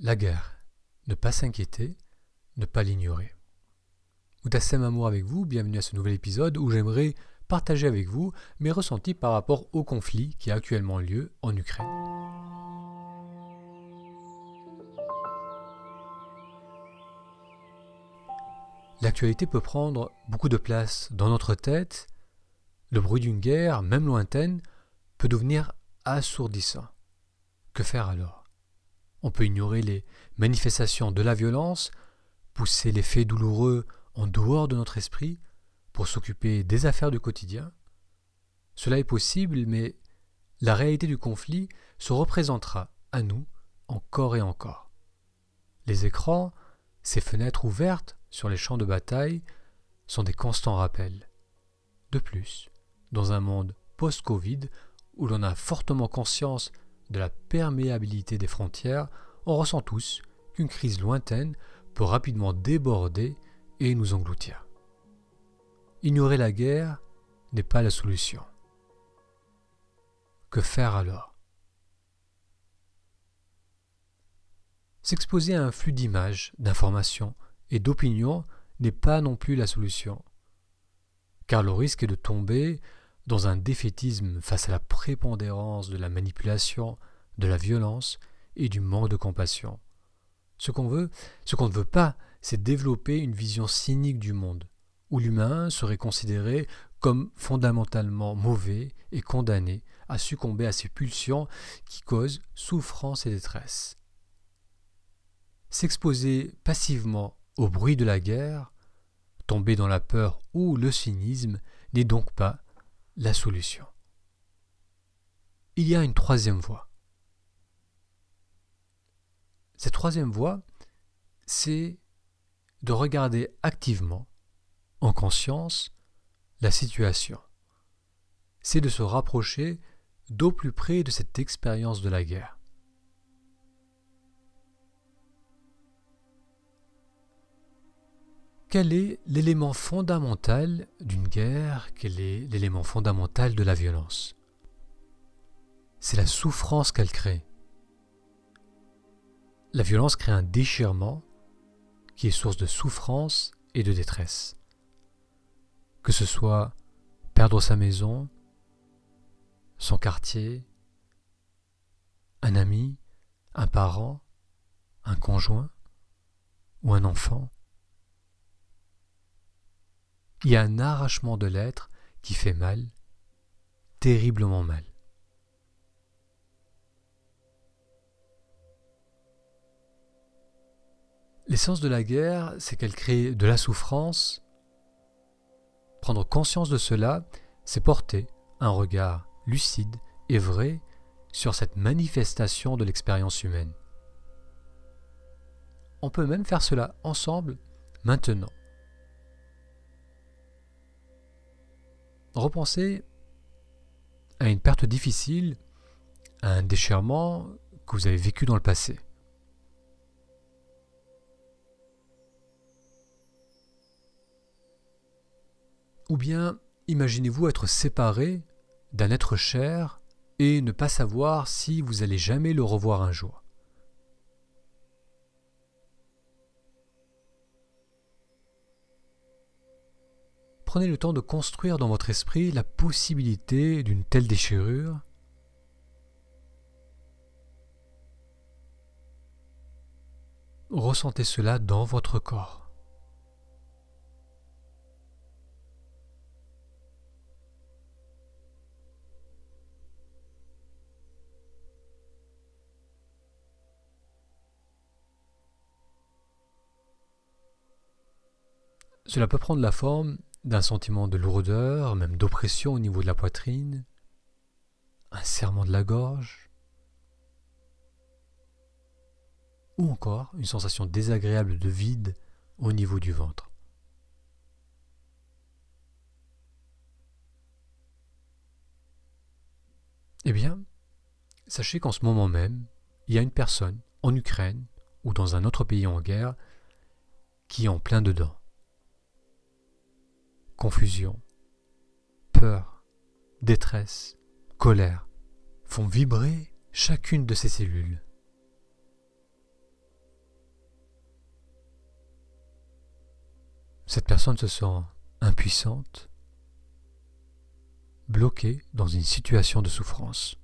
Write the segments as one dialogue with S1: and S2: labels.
S1: La guerre. Ne pas s'inquiéter, ne pas l'ignorer. Outassem Amour avec vous, bienvenue à ce nouvel épisode où j'aimerais partager avec vous mes ressentis par rapport au conflit qui a actuellement lieu en Ukraine. L'actualité peut prendre beaucoup de place dans notre tête. Le bruit d'une guerre, même lointaine, peut devenir assourdissant. Que faire alors? On peut ignorer les manifestations de la violence, pousser les faits douloureux en dehors de notre esprit pour s'occuper des affaires du quotidien. Cela est possible, mais la réalité du conflit se représentera à nous encore et encore. Les écrans, ces fenêtres ouvertes sur les champs de bataille, sont des constants rappels. De plus, dans un monde post-Covid où l'on a fortement conscience de la perméabilité des frontières, on ressent tous qu'une crise lointaine peut rapidement déborder et nous engloutir. Ignorer la guerre n'est pas la solution. Que faire alors? S'exposer à un flux d'images, d'informations et d'opinions n'est pas non plus la solution, car le risque est de tomber dans un défaitisme face à la prépondérance de la manipulation, de la violence et du manque de compassion. Ce qu'on veut, ce qu'on ne veut pas, c'est développer une vision cynique du monde, où l'humain serait considéré comme fondamentalement mauvais et condamné à succomber à ces pulsions qui causent souffrance et détresse. S'exposer passivement au bruit de la guerre, tomber dans la peur ou le cynisme n'est donc pas la solution. Il y a une troisième voie. Cette troisième voie, c'est de regarder activement, en conscience, la situation. C'est de se rapprocher d'au plus près de cette expérience de la guerre. Quel est l'élément fondamental d'une guerre? Quel est l'élément fondamental de la violence? C'est la souffrance qu'elle crée. La violence crée un déchirement qui est source de souffrance et de détresse. Que ce soit perdre sa maison, son quartier, un ami, un parent, un conjoint ou un enfant il y a un arrachement de l'être qui fait mal, terriblement mal. L'essence de la guerre, c'est qu'elle crée de la souffrance. Prendre conscience de cela, c'est porter un regard lucide et vrai sur cette manifestation de l'expérience humaine. On peut même faire cela ensemble maintenant. Repensez à une perte difficile, à un déchirement que vous avez vécu dans le passé. Ou bien imaginez-vous être séparé d'un être cher et ne pas savoir si vous allez jamais le revoir un jour. Prenez le temps de construire dans votre esprit la possibilité d'une telle déchirure, ressentez cela dans votre corps. Cela peut prendre la forme d'un sentiment de lourdeur, même d'oppression au niveau de la poitrine, un serrement de la gorge, ou encore une sensation désagréable de vide au niveau du ventre. Eh bien, sachez qu'en ce moment même, il y a une personne en Ukraine ou dans un autre pays en guerre qui est en plein dedans Confusion, peur, détresse, colère font vibrer chacune de ces cellules. Cette personne se sent impuissante, bloquée dans une situation de souffrance.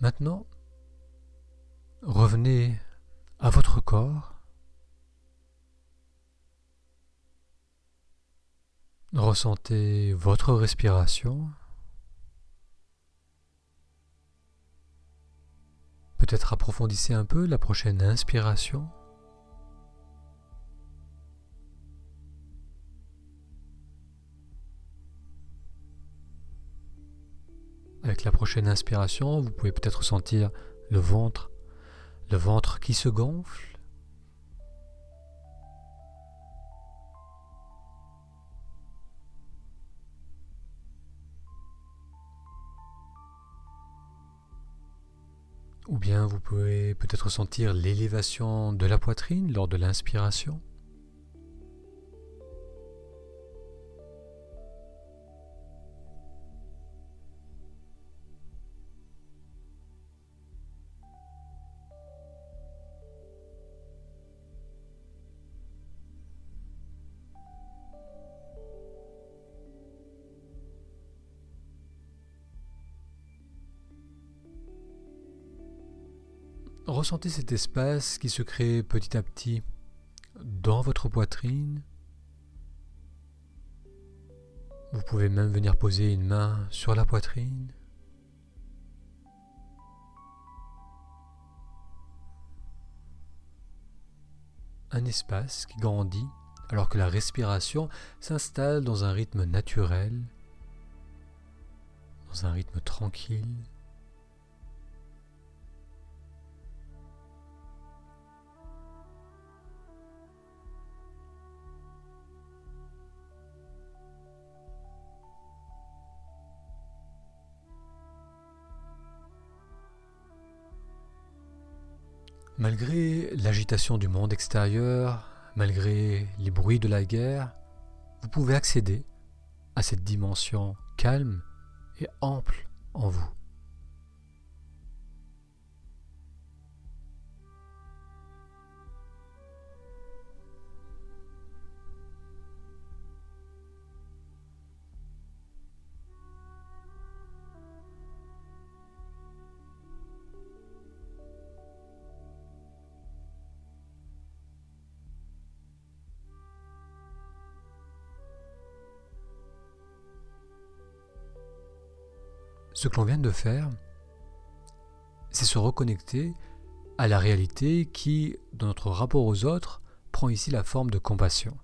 S1: Maintenant, revenez à votre corps. Ressentez votre respiration. Peut-être approfondissez un peu la prochaine inspiration. Avec la prochaine inspiration, vous pouvez peut-être sentir le ventre, le ventre qui se gonfle. Ou bien vous pouvez peut-être sentir l'élévation de la poitrine lors de l'inspiration. Ressentez cet espace qui se crée petit à petit dans votre poitrine. Vous pouvez même venir poser une main sur la poitrine. Un espace qui grandit alors que la respiration s'installe dans un rythme naturel, dans un rythme tranquille. Malgré l'agitation du monde extérieur, malgré les bruits de la guerre, vous pouvez accéder à cette dimension calme et ample en vous. Ce que l'on vient de faire, c'est se reconnecter à la réalité qui, dans notre rapport aux autres, prend ici la forme de compassion.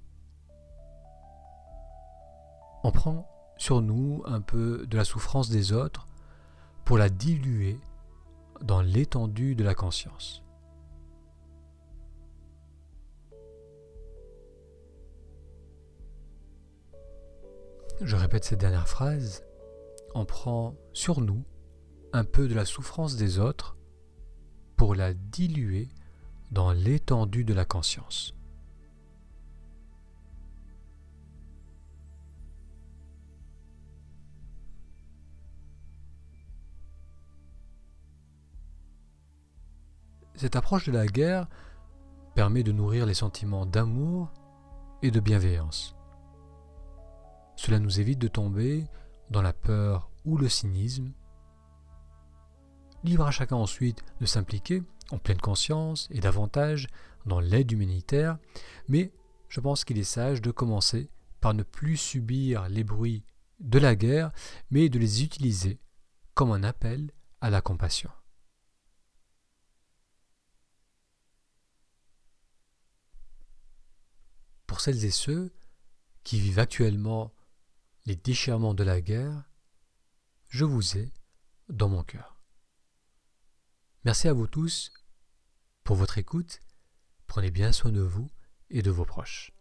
S1: On prend sur nous un peu de la souffrance des autres pour la diluer dans l'étendue de la conscience. Je répète cette dernière phrase on prend sur nous un peu de la souffrance des autres pour la diluer dans l'étendue de la conscience. Cette approche de la guerre permet de nourrir les sentiments d'amour et de bienveillance. Cela nous évite de tomber dans la peur ou le cynisme. Libre à chacun ensuite de s'impliquer en pleine conscience et davantage dans l'aide humanitaire, mais je pense qu'il est sage de commencer par ne plus subir les bruits de la guerre, mais de les utiliser comme un appel à la compassion. Pour celles et ceux qui vivent actuellement les déchirements de la guerre, je vous ai dans mon cœur. Merci à vous tous pour votre écoute. Prenez bien soin de vous et de vos proches.